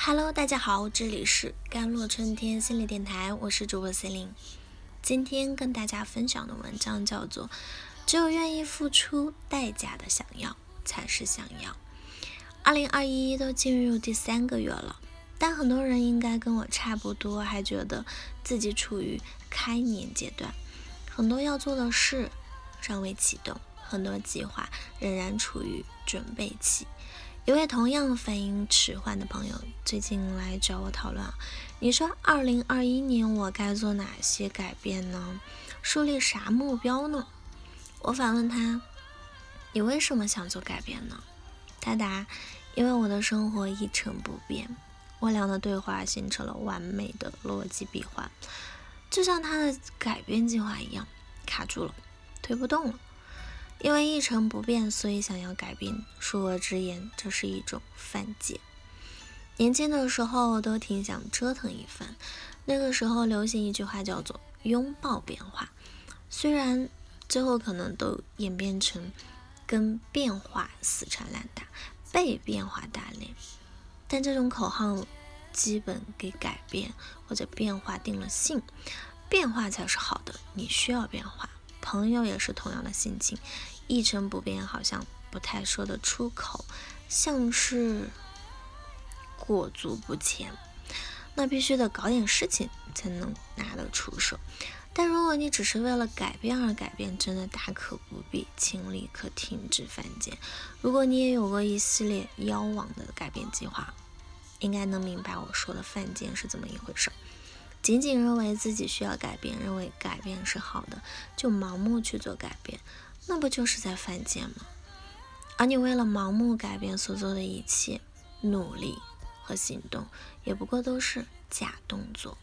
Hello，大家好，这里是甘露春天心理电台，我是主播 C 琳。今天跟大家分享的文章叫做《只有愿意付出代价的想要才是想要》。二零二一都进入第三个月了，但很多人应该跟我差不多，还觉得自己处于开年阶段，很多要做的事尚未启动，很多计划仍然处于准备期。一位同样反应迟缓的朋友最近来找我讨论，你说二零二一年我该做哪些改变呢？树立啥目标呢？我反问他，你为什么想做改变呢？他答，因为我的生活一成不变。我俩的对话形成了完美的逻辑闭环，就像他的改变计划一样，卡住了，推不动了。因为一成不变，所以想要改变。恕我直言，这是一种犯贱。年轻的时候都挺想折腾一番，那个时候流行一句话叫做“拥抱变化”。虽然最后可能都演变成跟变化死缠烂打，被变化打脸，但这种口号基本给改变或者变化定了性。变化才是好的，你需要变化。朋友也是同样的心情，一成不变好像不太说得出口，像是裹足不前。那必须得搞点事情才能拿得出手。但如果你只是为了改变而改变，真的大可不必，请立刻停止犯贱。如果你也有过一系列妖王的改变计划，应该能明白我说的犯贱是怎么一回事。仅仅认为自己需要改变，认为改变是好的，就盲目去做改变，那不就是在犯贱吗？而你为了盲目改变所做的一切努力和行动，也不过都是假动作。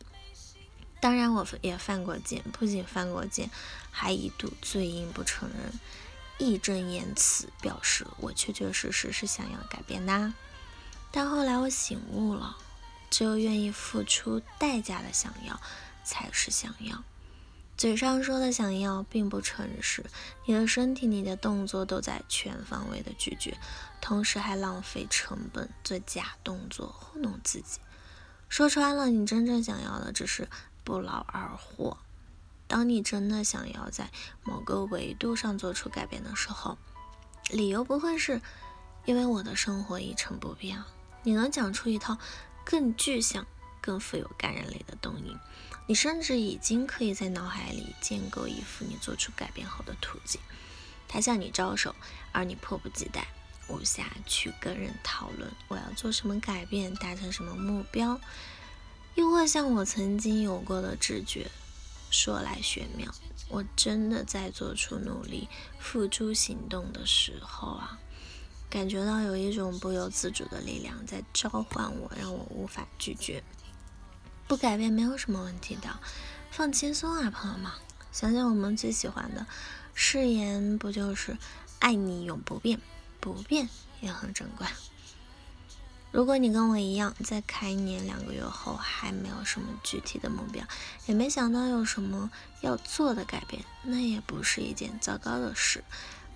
当然，我也犯过贱，不仅犯过贱，还一度嘴硬不承认，义正言辞表示我确确实实是想要改变的。但后来我醒悟了。只有愿意付出代价的想要，才是想要。嘴上说的想要，并不诚实。你的身体、你的动作都在全方位的拒绝，同时还浪费成本做假动作糊弄自己。说穿了，你真正想要的只是不劳而获。当你真的想要在某个维度上做出改变的时候，理由不会是因为我的生活一成不变。你能讲出一套？更具象、更富有感染力的动因，你甚至已经可以在脑海里建构一幅你做出改变后的图景。他向你招手，而你迫不及待，无暇去跟人讨论我要做什么改变，达成什么目标。又或像我曾经有过的直觉，说来玄妙，我真的在做出努力、付诸行动的时候啊。感觉到有一种不由自主的力量在召唤我，让我无法拒绝。不改变没有什么问题的，放轻松啊，朋友们！想想我们最喜欢的誓言，不就是“爱你永不变，不变也很珍贵”？如果你跟我一样，在开年两个月后还没有什么具体的目标，也没想到有什么要做的改变，那也不是一件糟糕的事。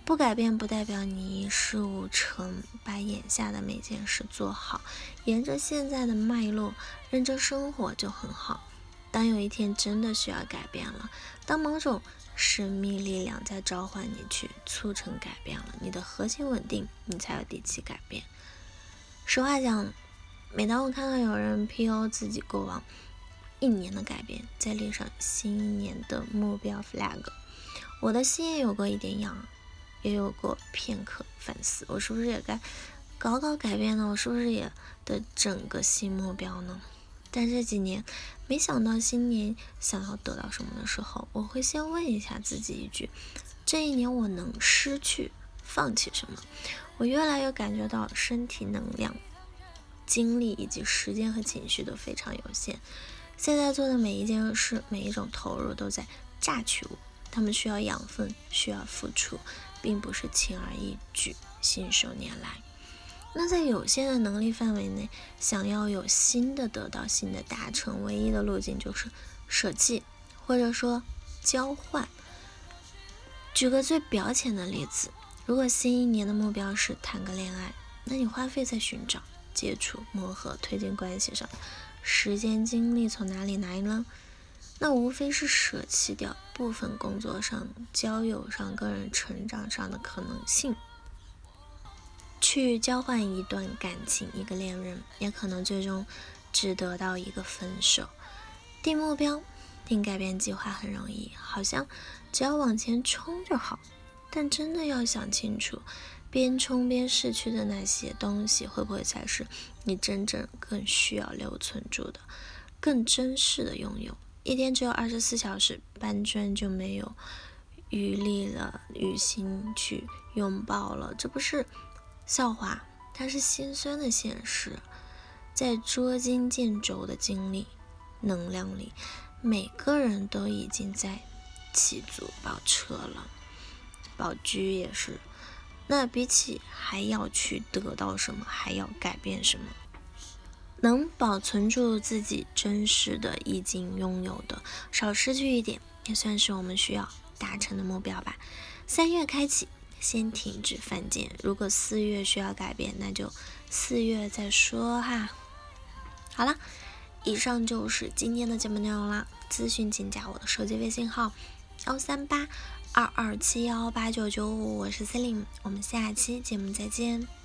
不改变不代表你一事无成，把眼下的每件事做好，沿着现在的脉络认真生活就很好。当有一天真的需要改变了，当某种神秘力量在召唤你去促成改变了，你的核心稳定，你才有底气改变。实话讲，每当我看到有人 PO 自己过往一年的改变，再立上新一年的目标 flag，我的心也有过一点痒。也有过片刻反思，我是不是也该搞搞改变呢？我是不是也得整个新目标呢？但这几年没想到新年想要得到什么的时候，我会先问一下自己一句：这一年我能失去、放弃什么？我越来越感觉到身体能量、精力以及时间和情绪都非常有限。现在做的每一件事、每一种投入都在榨取我，他们需要养分，需要付出。并不是轻而易举，信手拈来。那在有限的能力范围内，想要有新的得到、新的达成，唯一的路径就是舍弃，或者说交换。举个最表浅的例子，如果新一年的目标是谈个恋爱，那你花费在寻找、接触、磨合、推进关系上，时间精力从哪里来呢？那无非是舍弃掉部分工作上、交友上、个人成长上的可能性，去交换一段感情、一个恋人，也可能最终只得到一个分手。定目标、定改变计划很容易，好像只要往前冲就好。但真的要想清楚，边冲边逝去的那些东西，会不会才是你真正更需要留存住的、更珍视的拥有？一天只有二十四小时，搬砖就没有余力了，与心去拥抱了，这不是笑话，它是心酸的现实。在捉襟见肘的精力、能量里，每个人都已经在起足包车了。宝驹也是，那比起还要去得到什么，还要改变什么，能保存住自己真实的已经拥有的，少失去一点，也算是我们需要达成的目标吧。三月开启，先停止犯贱。如果四月需要改变，那就四月再说哈。好了，以上就是今天的节目内容了。咨询请加我的手机微信号：幺三八。二二七幺八九九五，我是 Celine，我们下期节目再见。